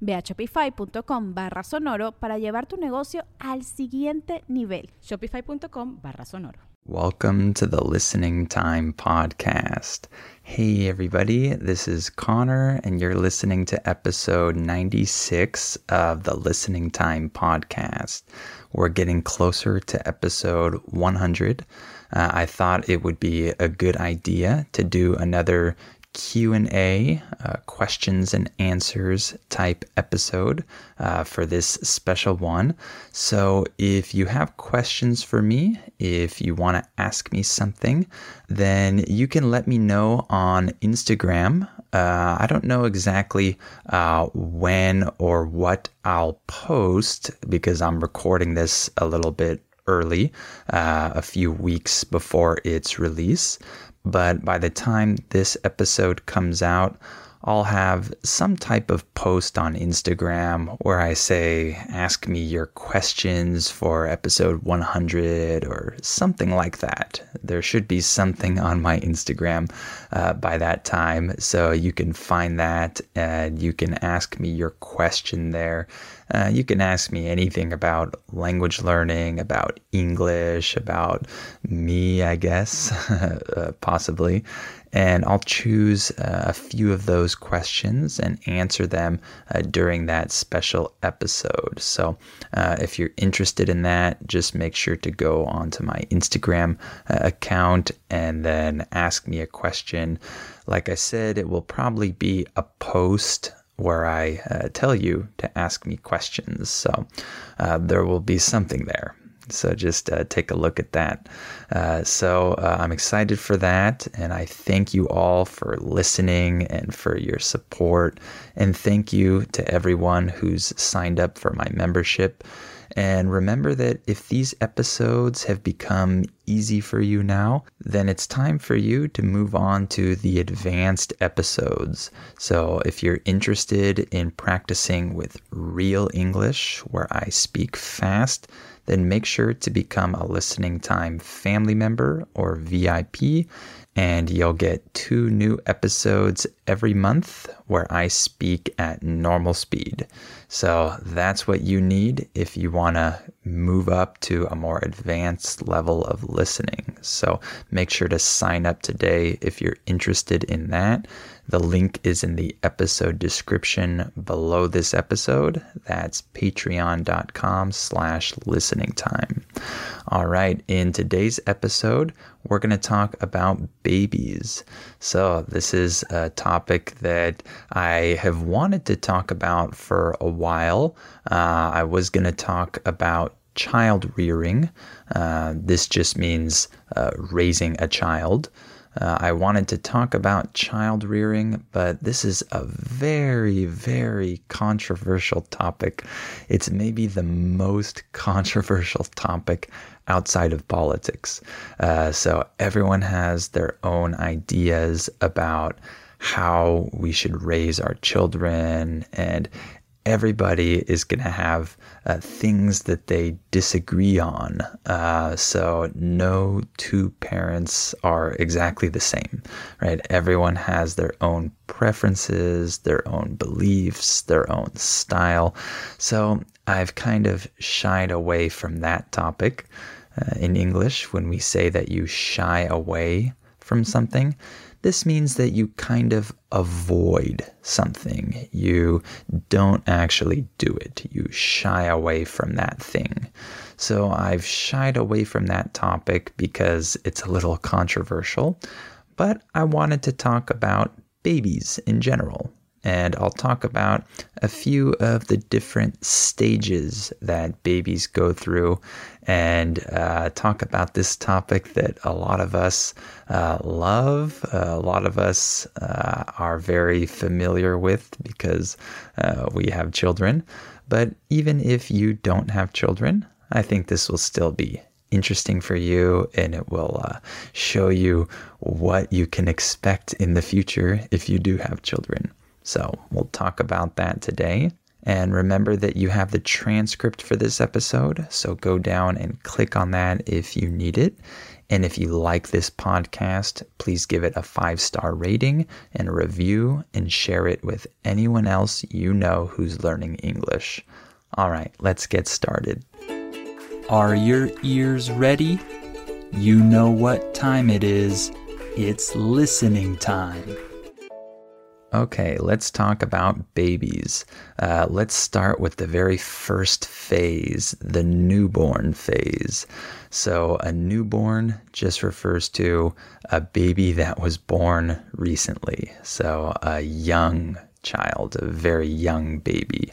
Ve a shopify.com barra sonoro para llevar tu negocio al siguiente nivel. Shopify.com barra sonoro. Welcome to the Listening Time Podcast. Hey, everybody, this is Connor, and you're listening to episode 96 of the Listening Time Podcast. We're getting closer to episode 100. Uh, I thought it would be a good idea to do another q&a uh, questions and answers type episode uh, for this special one. So if you have questions for me if you want to ask me something then you can let me know on instagram. Uh, i don't know exactly uh, when or what i'll post because i'm recording this a little bit early uh, a few weeks before its release but by the time this episode comes out, I'll have some type of post on Instagram where I say, ask me your questions for episode 100 or something like that. There should be something on my Instagram uh, by that time. So you can find that and you can ask me your question there. Uh, you can ask me anything about language learning, about English, about me, I guess, uh, possibly and I'll choose uh, a few of those questions and answer them uh, during that special episode. So, uh, if you're interested in that, just make sure to go onto my Instagram uh, account and then ask me a question. Like I said, it will probably be a post where I uh, tell you to ask me questions. So, uh, there will be something there. So just uh, take a look at that. Uh, so uh, I'm excited for that. And I thank you all for listening and for your support. And thank you to everyone who's signed up for my membership. And remember that if these episodes have become easy for you now, then it's time for you to move on to the advanced episodes. So if you're interested in practicing with real English, where I speak fast, then make sure to become a listening time family member or VIP, and you'll get two new episodes every month where I speak at normal speed. So that's what you need if you want to move up to a more advanced level of listening. So make sure to sign up today if you're interested in that. The link is in the episode description below this episode. That's patreon.com slash listening time. All right, in today's episode, we're going to talk about babies. So, this is a topic that I have wanted to talk about for a while. Uh, I was going to talk about child rearing. Uh, this just means uh, raising a child. Uh, I wanted to talk about child rearing, but this is a very, very controversial topic. It's maybe the most controversial topic outside of politics. Uh, so everyone has their own ideas about how we should raise our children and everybody is going to have uh, things that they disagree on. Uh, so no two parents are exactly the same, right? Everyone has their own preferences, their own beliefs, their own style. So I've kind of shied away from that topic. Uh, in English, when we say that you shy away from something, this means that you kind of avoid something. You don't actually do it. You shy away from that thing. So I've shied away from that topic because it's a little controversial, but I wanted to talk about babies in general and I'll talk about a few of the different stages that babies go through and uh, talk about this topic that a lot of us uh, love, uh, a lot of us uh, are very familiar with because uh, we have children. But even if you don't have children, I think this will still be interesting for you and it will uh, show you what you can expect in the future if you do have children. So we'll talk about that today. And remember that you have the transcript for this episode. So go down and click on that if you need it. And if you like this podcast, please give it a five star rating and a review and share it with anyone else you know who's learning English. All right, let's get started. Are your ears ready? You know what time it is. It's listening time. Okay, let's talk about babies. Uh, let's start with the very first phase, the newborn phase. So, a newborn just refers to a baby that was born recently. So, a young child, a very young baby.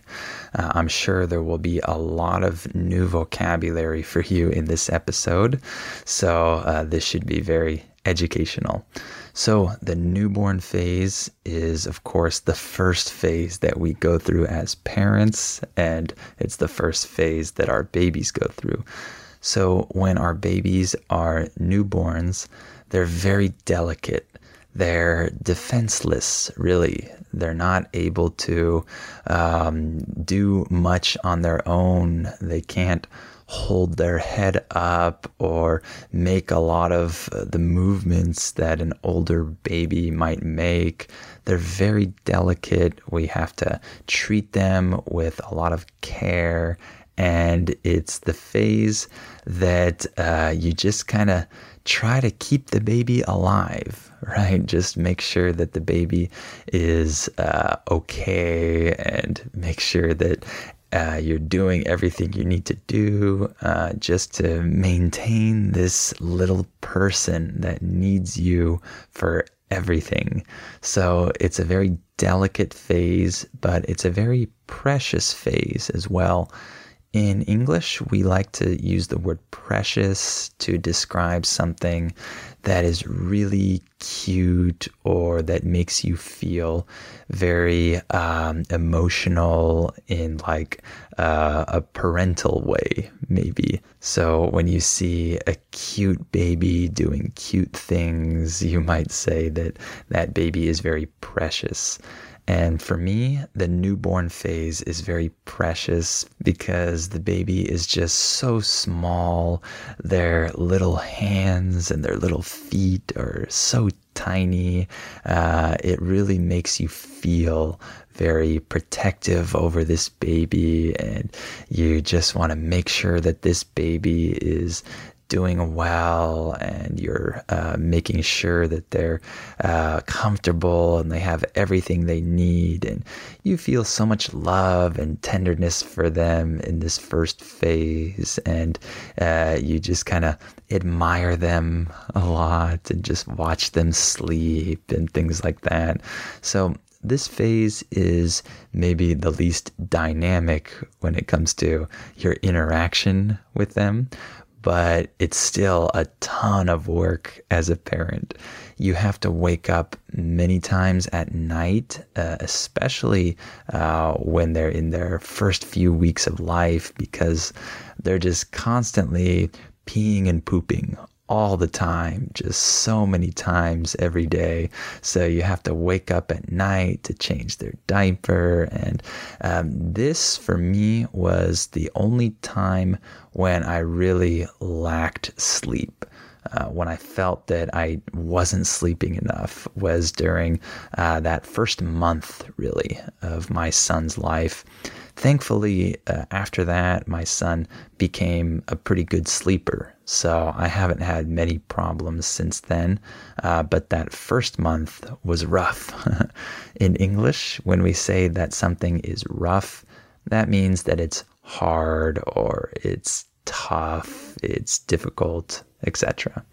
Uh, I'm sure there will be a lot of new vocabulary for you in this episode. So, uh, this should be very educational. So, the newborn phase is, of course, the first phase that we go through as parents, and it's the first phase that our babies go through. So, when our babies are newborns, they're very delicate. They're defenseless, really. They're not able to um, do much on their own. They can't hold their head up or make a lot of uh, the movements that an older baby might make. They're very delicate. We have to treat them with a lot of care. And it's the phase that uh, you just kind of try to keep the baby alive, right? Just make sure that the baby is uh, okay and make sure that uh, you're doing everything you need to do uh, just to maintain this little person that needs you for everything. So it's a very delicate phase, but it's a very precious phase as well. In English, we like to use the word precious to describe something that is really cute or that makes you feel very um, emotional in like uh, a parental way, maybe. So when you see a cute baby doing cute things, you might say that that baby is very precious. And for me, the newborn phase is very precious because the baby is just so small. Their little hands and their little feet are so tiny. Uh, it really makes you feel very protective over this baby, and you just want to make sure that this baby is doing well and you're uh, making sure that they're uh, comfortable and they have everything they need and you feel so much love and tenderness for them in this first phase and uh, you just kind of admire them a lot and just watch them sleep and things like that. So this phase is maybe the least dynamic when it comes to your interaction with them, but it's still a ton of work as a parent. You have to wake up many times at night, uh, especially uh, when they're in their first few weeks of life, because they're just constantly peeing and pooping all the time, just so many times every day. So you have to wake up at night to change their diaper. And um, this, for me, was the only time when I really lacked sleep. uh, when I felt that I wasn't sleeping enough was during uh, that first month, really, of my son's life. Thankfully, uh, after that, my son became a pretty good sleeper. So I haven't had many problems since then. Uh, but that first month was rough. In English, when we say that something is rough, that means that it's hard or it's tough, it's difficult, etc.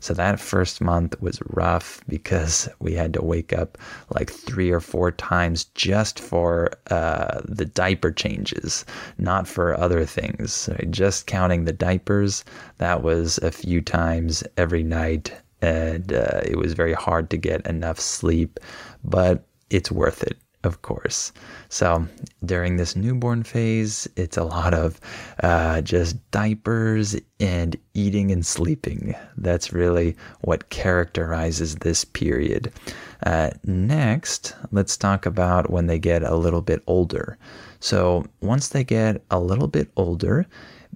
So that first month was rough because we had to wake up like three or four times just for uh, the diaper changes, not for other things. Just counting the diapers, that was a few times every night. And uh, it was very hard to get enough sleep, but it's worth it of course. So during this newborn phase, it's a lot of uh, just diapers and eating and sleeping. That's really what characterizes this period. Uh, next, let's talk about when they get a little bit older. So once they get a little bit older,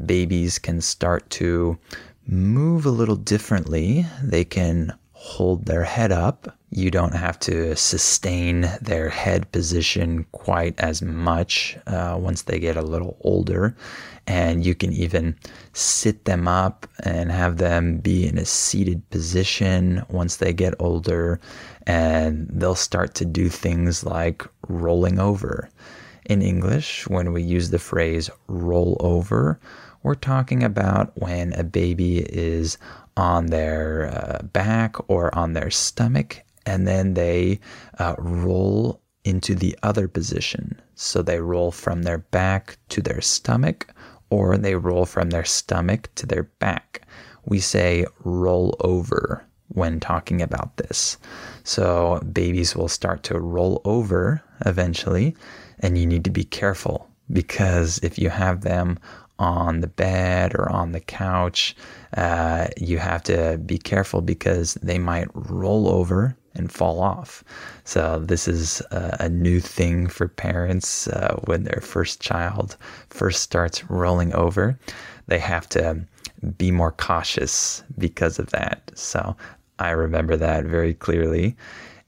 babies can start to move a little differently. They can hold their head up. You don't have to sustain their head position quite as much uh, once they get a little older. And you can even sit them up and have them be in a seated position once they get older. And they'll start to do things like rolling over. In English, when we use the phrase roll over, we're talking about when a baby is on their uh, back or on their stomach, and then they uh, roll into the other position. So they roll from their back to their stomach, or they roll from their stomach to their back. We say roll over when talking about this. So babies will start to roll over eventually, and you need to be careful because if you have them on the bed or on the couch, uh, you have to be careful because they might roll over and fall off. So, this is a, a new thing for parents uh, when their first child first starts rolling over. They have to be more cautious because of that. So, I remember that very clearly.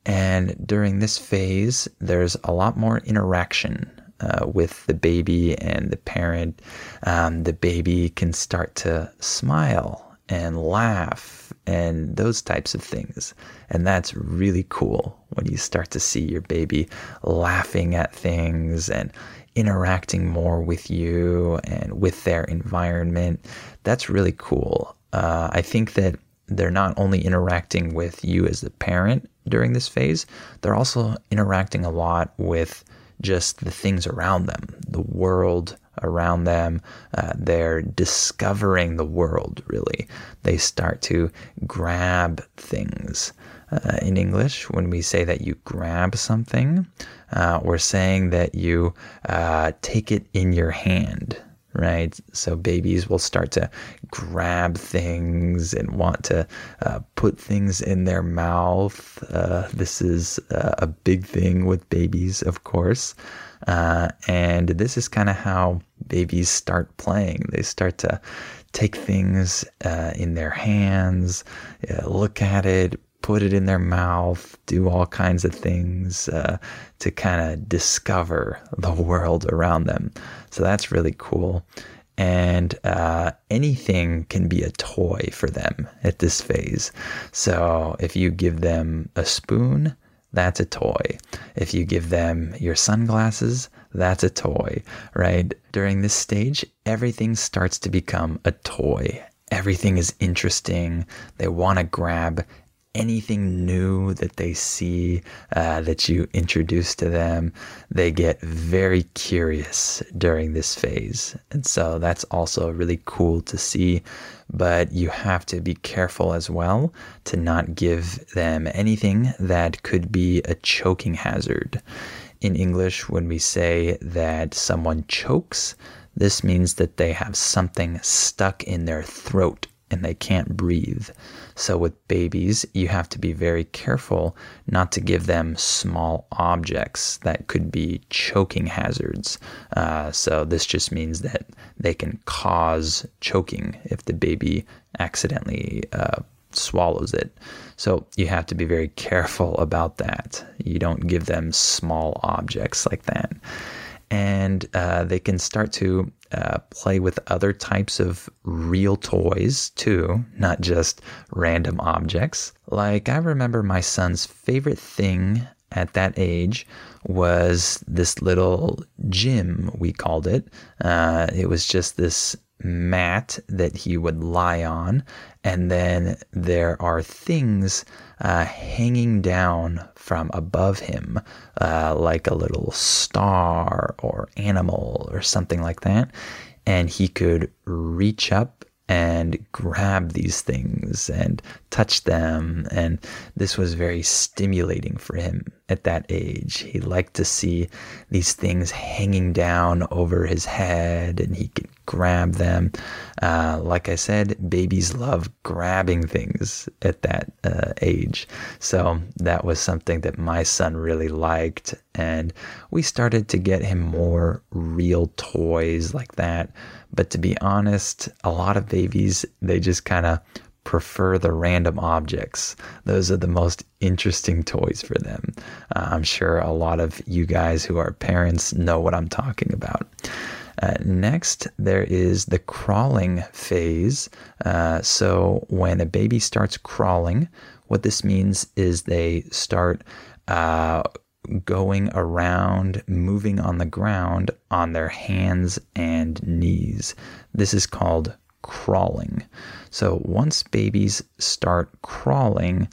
And during this phase, there's a lot more interaction uh, with the baby and the parent, um, the baby can start to smile and laugh and those types of things. And that's really cool when you start to see your baby laughing at things and interacting more with you and with their environment. That's really cool. Uh, I think that they're not only interacting with you as the parent during this phase, they're also interacting a lot with just the things around them, the world around them. Uh, they're discovering the world, really. They start to grab things. Uh, in English, when we say that you grab something, uh, we're saying that you uh, take it in your hand right? So babies will start to grab things and want to uh, put things in their mouth. Uh, this is uh, a big thing with babies, of course. Uh, and this is kind of how babies start playing. They start to take things uh, in their hands, uh, look at it, put it in their mouth, do all kinds of things uh, to kind of discover the world around them. So that's really cool. And uh, anything can be a toy for them at this phase. So if you give them a spoon, that's a toy. If you give them your sunglasses, that's a toy, right? During this stage, everything starts to become a toy. Everything is interesting. They want to grab anything new that they see uh, that you introduce to them, they get very curious during this phase. And so that's also really cool to see. But you have to be careful as well to not give them anything that could be a choking hazard. In English, when we say that someone chokes, this means that they have something stuck in their throat and they can't breathe. So, with babies, you have to be very careful not to give them small objects that could be choking hazards. Uh, so, this just means that they can cause choking if the baby accidentally uh, swallows it. So you have to be very careful about that. You don't give them small objects like that. And uh, they can start to uh, play with other types of real toys too, not just random objects. Like, I remember my son's favorite thing at that age was this little gym, we called it. Uh, it was just this mat that he would lie on, and then there are things uh, hanging down from above him, uh, like a little star or animal or something like that. And he could reach up and grab these things and touch them. And this was very stimulating for him at that age. He liked to see these things hanging down over his head and he could grab them. Uh, like I said, babies love grabbing things at that uh, age. So that was something that my son really liked. And we started to get him more real toys like that. But to be honest, a lot of babies, they just kind of prefer the random objects. Those are the most interesting toys for them. Uh, I'm sure a lot of you guys who are parents know what I'm talking about. Uh, next, there is the crawling phase. Uh, so, when a baby starts crawling, what this means is they start uh, going around, moving on the ground on their hands and knees. This is called crawling. So once babies start crawling,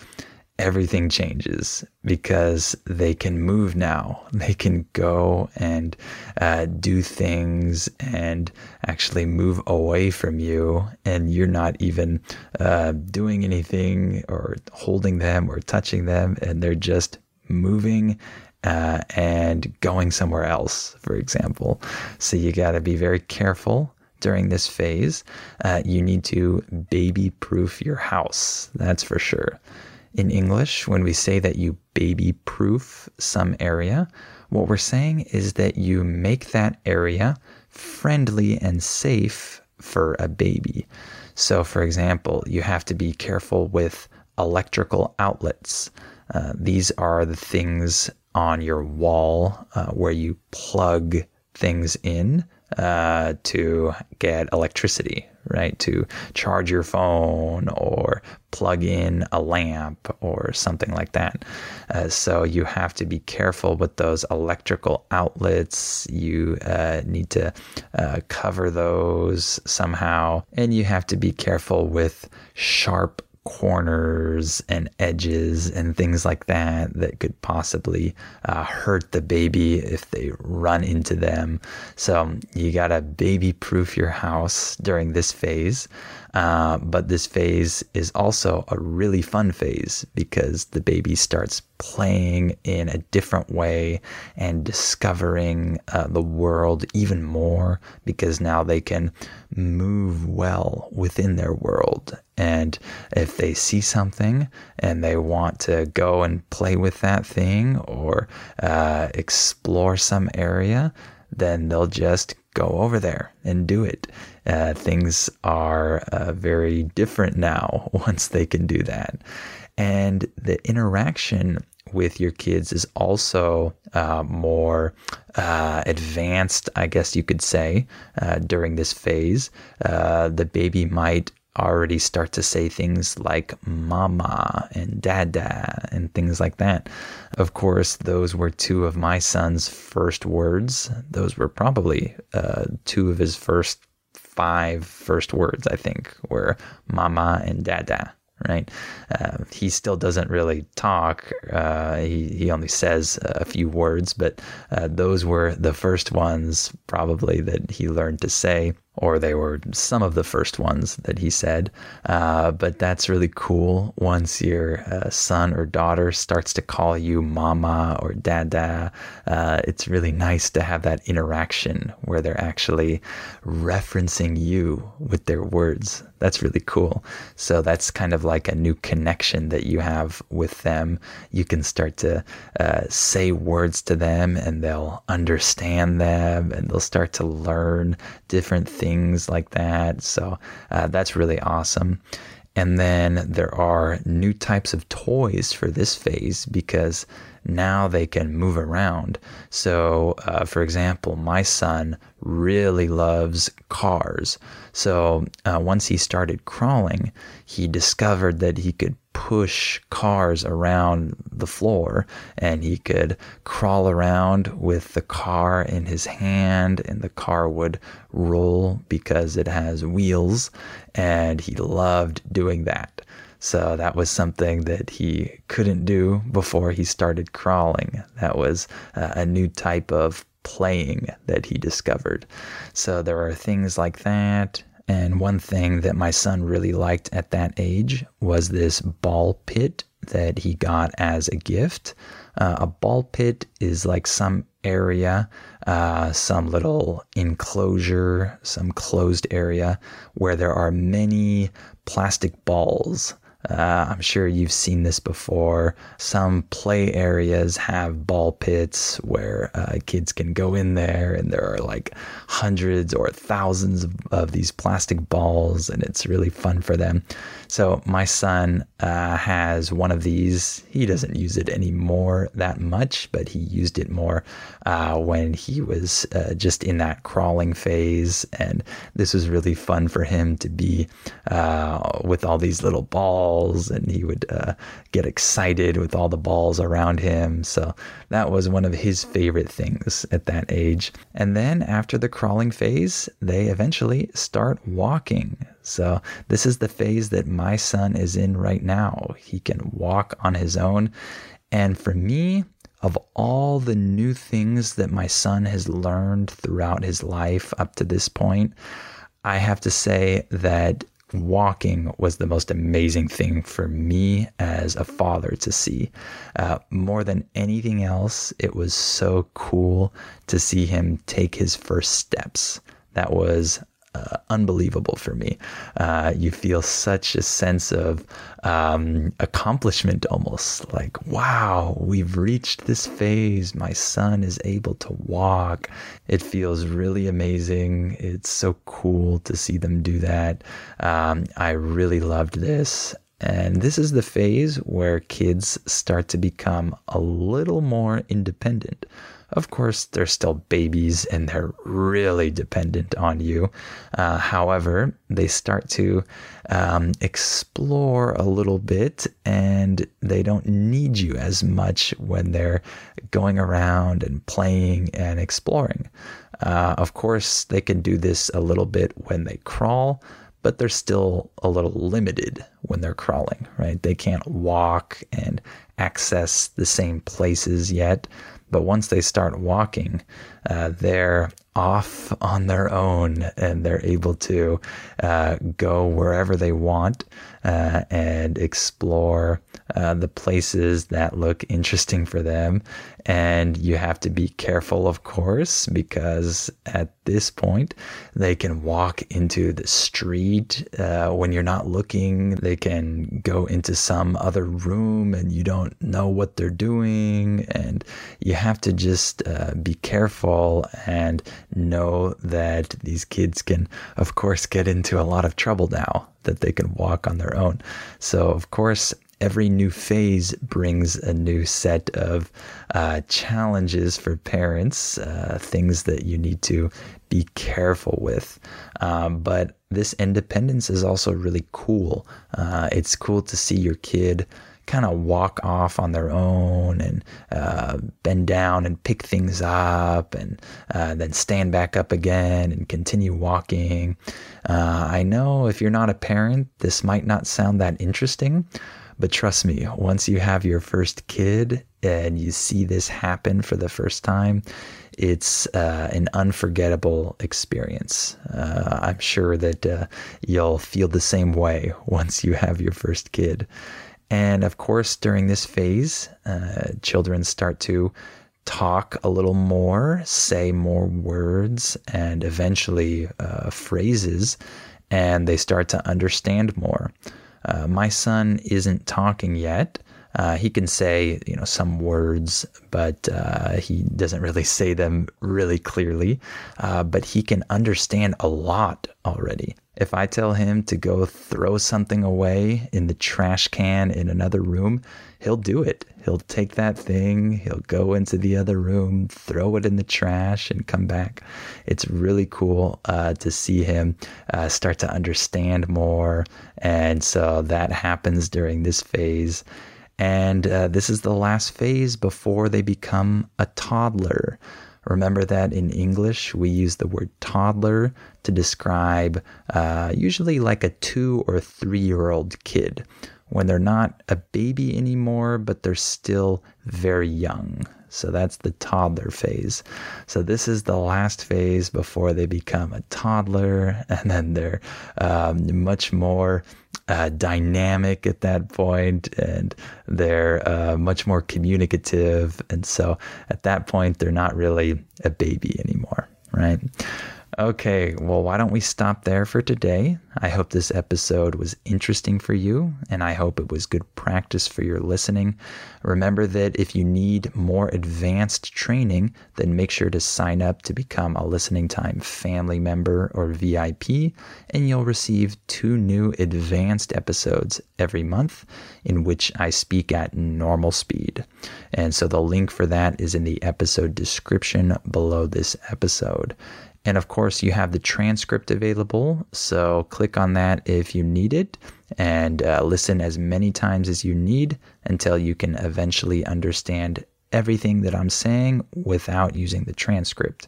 everything changes because they can move now. They can go and uh, do things and actually move away from you, and you're not even uh, doing anything or holding them or touching them, and they're just moving uh, and going somewhere else, for example. So you got to be very careful during this phase. Uh, you need to baby proof your house, that's for sure. In English, when we say that you baby proof some area, what we're saying is that you make that area friendly and safe for a baby. So, for example, you have to be careful with electrical outlets. Uh, these are the things on your wall uh, where you plug things in uh, to get electricity, right? To charge your phone or plug in a lamp or something like that. Uh, so you have to be careful with those electrical outlets. You uh, need to uh, cover those somehow. And you have to be careful with sharp corners and edges and things like that that could possibly uh, hurt the baby if they run into them. So you gotta baby proof your house during this phase. Uh, but this phase is also a really fun phase because the baby starts playing in a different way and discovering uh, the world even more because now they can move well within their world. And if they see something and they want to go and play with that thing or uh, explore some area, then they'll just go over there and do it. Uh, things are uh, very different now once they can do that. And the interaction with your kids is also uh, more uh, advanced, I guess you could say, uh, during this phase. Uh, the baby might already start to say things like mama and dada and things like that. Of course, those were two of my son's first words. Those were probably uh, two of his first five first words, I think, were mama and dada right? Uh, he still doesn't really talk. Uh, he, he only says a few words, but uh, those were the first ones probably that he learned to say or they were some of the first ones that he said. Uh, but that's really cool once your uh, son or daughter starts to call you mama or dada. Uh, it's really nice to have that interaction where they're actually referencing you with their words. That's really cool. So that's kind of like a new connection that you have with them. You can start to uh, say words to them and they'll understand them and they'll start to learn different things things like that. So uh, that's really awesome. And then there are new types of toys for this phase because now they can move around. So, uh, for example, my son really loves cars. So, uh, once he started crawling, he discovered that he could push cars around the floor and he could crawl around with the car in his hand and the car would roll because it has wheels and he loved doing that. So that was something that he couldn't do before he started crawling. That was uh, a new type of playing that he discovered. So there are things like that. And one thing that my son really liked at that age was this ball pit that he got as a gift. Uh, a ball pit is like some area, uh, some little enclosure, some closed area where there are many plastic balls uh, I'm sure you've seen this before. Some play areas have ball pits where uh, kids can go in there, and there are like hundreds or thousands of, of these plastic balls, and it's really fun for them. So, my son uh, has one of these. He doesn't use it anymore that much, but he used it more uh, when he was uh, just in that crawling phase. And this was really fun for him to be uh, with all these little balls balls and he would uh, get excited with all the balls around him. So that was one of his favorite things at that age. And then after the crawling phase, they eventually start walking. So this is the phase that my son is in right now. He can walk on his own. And for me, of all the new things that my son has learned throughout his life up to this point, I have to say that walking was the most amazing thing for me as a father to see. Uh, more than anything else, it was so cool to see him take his first steps. That was uh, unbelievable for me. Uh, you feel such a sense of um, accomplishment almost like, wow, we've reached this phase. My son is able to walk. It feels really amazing. It's so cool to see them do that. Um, I really loved this. And this is the phase where kids start to become a little more independent. Of course, they're still babies and they're really dependent on you. Uh, however, they start to um, explore a little bit and they don't need you as much when they're going around and playing and exploring. Uh, of course, they can do this a little bit when they crawl, but they're still a little limited when they're crawling, right? They can't walk and access the same places yet. But once they start walking, uh, they're off on their own and they're able to uh, go wherever they want uh, and explore uh, the places that look interesting for them. And you have to be careful, of course, because at this point, they can walk into the street uh, when you're not looking. They can go into some other room and you don't know what they're doing. And you have to just uh, be careful and know that these kids can, of course, get into a lot of trouble now that they can walk on their own. So, of course, every new phase brings a new set of uh, challenges for parents, uh, things that you need to be careful with. Um, but this independence is also really cool. Uh, it's cool to see your kid kind of walk off on their own and uh, bend down and pick things up and uh, then stand back up again and continue walking. Uh, I know if you're not a parent, this might not sound that interesting, but trust me, once you have your first kid and you see this happen for the first time, it's uh, an unforgettable experience. Uh, I'm sure that uh, you'll feel the same way once you have your first kid. And of course, during this phase, uh, children start to talk a little more, say more words, and eventually uh, phrases, and they start to understand more. Uh, my son isn't talking yet. Uh, he can say, you know, some words, but uh, he doesn't really say them really clearly. Uh, but he can understand a lot already. If I tell him to go throw something away in the trash can in another room, he'll do it. He'll take that thing, he'll go into the other room, throw it in the trash, and come back. It's really cool uh, to see him uh, start to understand more. And so that happens during this phase. And uh, this is the last phase before they become a toddler. Remember that in English, we use the word toddler to describe uh, usually like a two or three year old kid when they're not a baby anymore, but they're still very young. So that's the toddler phase. So this is the last phase before they become a toddler, and then they're um, much more uh, dynamic at that point and they're uh, much more communicative. And so at that point, they're not really a baby anymore, right? Okay, well, why don't we stop there for today? I hope this episode was interesting for you, and I hope it was good practice for your listening. Remember that if you need more advanced training, then make sure to sign up to become a Listening Time family member or VIP, and you'll receive two new advanced episodes every month in which I speak at normal speed. And so the link for that is in the episode description below this episode. And of course, you have the transcript available. So click on that if you need it and uh, listen as many times as you need until you can eventually understand everything that I'm saying without using the transcript.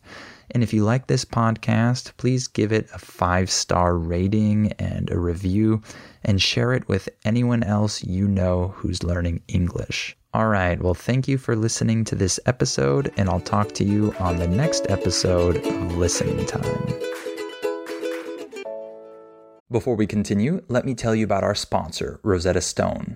And if you like this podcast, please give it a five star rating and a review and share it with anyone else you know who's learning English. All right. Well, thank you for listening to this episode, and I'll talk to you on the next episode of Listening Time. Before we continue, let me tell you about our sponsor, Rosetta Stone.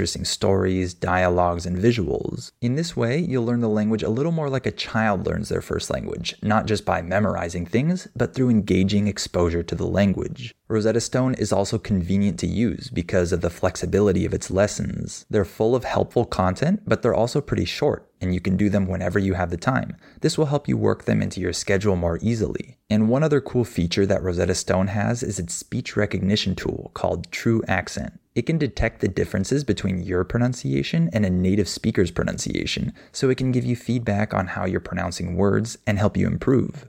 interesting stories, dialogues, and visuals. In this way, you'll learn the language a little more like a child learns their first language, not just by memorizing things, but through engaging exposure to the language. Rosetta Stone is also convenient to use because of the flexibility of its lessons. They're full of helpful content, but they're also pretty short, and you can do them whenever you have the time. This will help you work them into your schedule more easily. And one other cool feature that Rosetta Stone has is its speech recognition tool called TruAccent. It can detect the differences between your pronunciation and a native speaker's pronunciation, so it can give you feedback on how you're pronouncing words and help you improve.